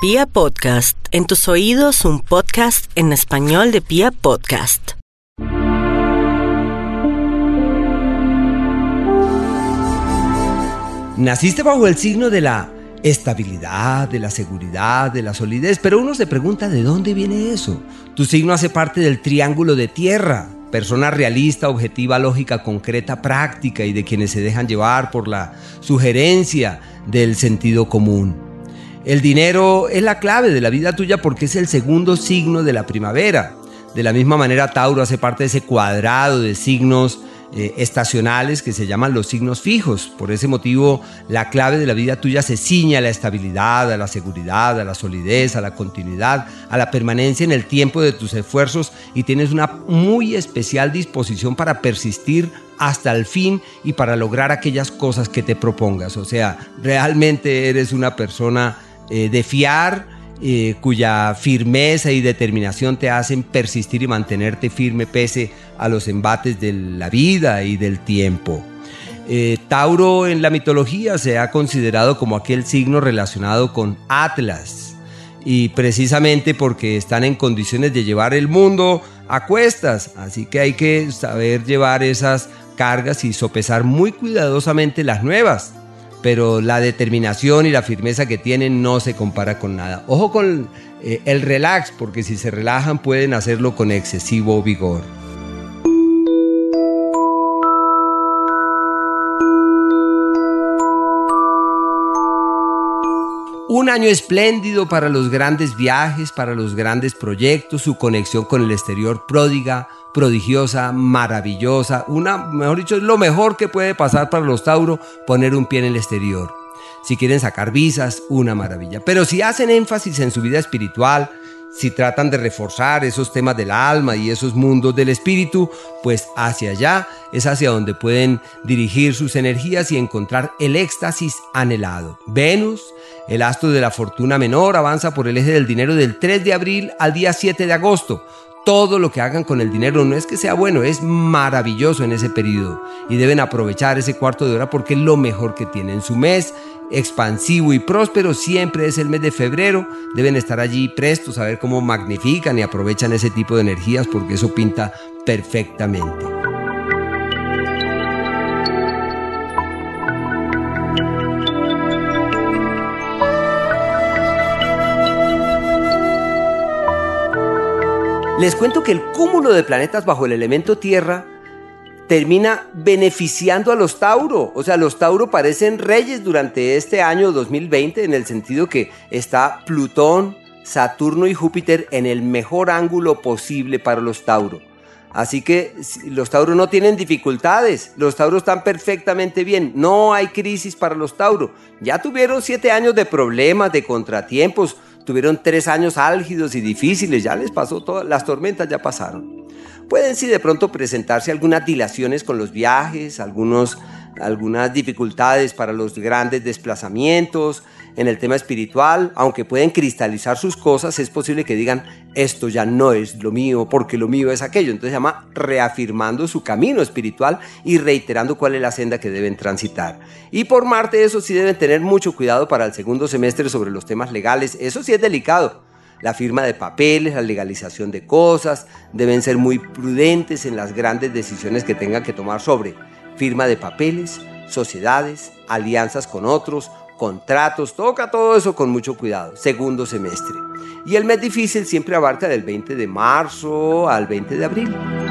Pia Podcast, en tus oídos un podcast en español de Pia Podcast. Naciste bajo el signo de la estabilidad, de la seguridad, de la solidez, pero uno se pregunta de dónde viene eso. Tu signo hace parte del triángulo de tierra, persona realista, objetiva, lógica, concreta, práctica y de quienes se dejan llevar por la sugerencia del sentido común. El dinero es la clave de la vida tuya porque es el segundo signo de la primavera. De la misma manera, Tauro hace parte de ese cuadrado de signos eh, estacionales que se llaman los signos fijos. Por ese motivo, la clave de la vida tuya se ciña a la estabilidad, a la seguridad, a la solidez, a la continuidad, a la permanencia en el tiempo de tus esfuerzos y tienes una muy especial disposición para persistir hasta el fin y para lograr aquellas cosas que te propongas. O sea, realmente eres una persona eh, de fiar, eh, cuya firmeza y determinación te hacen persistir y mantenerte firme pese a los embates de la vida y del tiempo. Eh, Tauro en la mitología se ha considerado como aquel signo relacionado con Atlas. Y precisamente porque están en condiciones de llevar el mundo a cuestas, así que hay que saber llevar esas cargas y sopesar muy cuidadosamente las nuevas pero la determinación y la firmeza que tienen no se compara con nada. Ojo con eh, el relax, porque si se relajan pueden hacerlo con excesivo vigor. Un año espléndido para los grandes viajes, para los grandes proyectos, su conexión con el exterior pródiga, prodigiosa, maravillosa, una, mejor dicho, es lo mejor que puede pasar para los Tauro poner un pie en el exterior. Si quieren sacar visas, una maravilla. Pero si hacen énfasis en su vida espiritual, si tratan de reforzar esos temas del alma y esos mundos del espíritu, pues hacia allá es hacia donde pueden dirigir sus energías y encontrar el éxtasis anhelado. Venus, el astro de la fortuna menor, avanza por el eje del dinero del 3 de abril al día 7 de agosto, todo lo que hagan con el dinero no es que sea bueno, es maravilloso en ese periodo y deben aprovechar ese cuarto de hora porque es lo mejor que tienen. Su mes expansivo y próspero siempre es el mes de febrero. Deben estar allí prestos a ver cómo magnifican y aprovechan ese tipo de energías porque eso pinta perfectamente. Les cuento que el cúmulo de planetas bajo el elemento Tierra termina beneficiando a los Tauro. O sea, los Tauro parecen reyes durante este año 2020 en el sentido que está Plutón, Saturno y Júpiter en el mejor ángulo posible para los Tauro. Así que los Tauros no tienen dificultades, los Tauros están perfectamente bien, no hay crisis para los Tauros. Ya tuvieron siete años de problemas, de contratiempos, tuvieron tres años álgidos y difíciles, ya les pasó todas, las tormentas ya pasaron. Pueden sí de pronto presentarse algunas dilaciones con los viajes, algunos, algunas dificultades para los grandes desplazamientos, en el tema espiritual, aunque pueden cristalizar sus cosas, es posible que digan, esto ya no es lo mío, porque lo mío es aquello. Entonces se llama reafirmando su camino espiritual y reiterando cuál es la senda que deben transitar. Y por Marte, eso sí deben tener mucho cuidado para el segundo semestre sobre los temas legales. Eso sí es delicado la firma de papeles, la legalización de cosas, deben ser muy prudentes en las grandes decisiones que tengan que tomar sobre firma de papeles, sociedades, alianzas con otros, contratos, toca todo eso con mucho cuidado. Segundo semestre. Y el mes difícil siempre abarca del 20 de marzo al 20 de abril.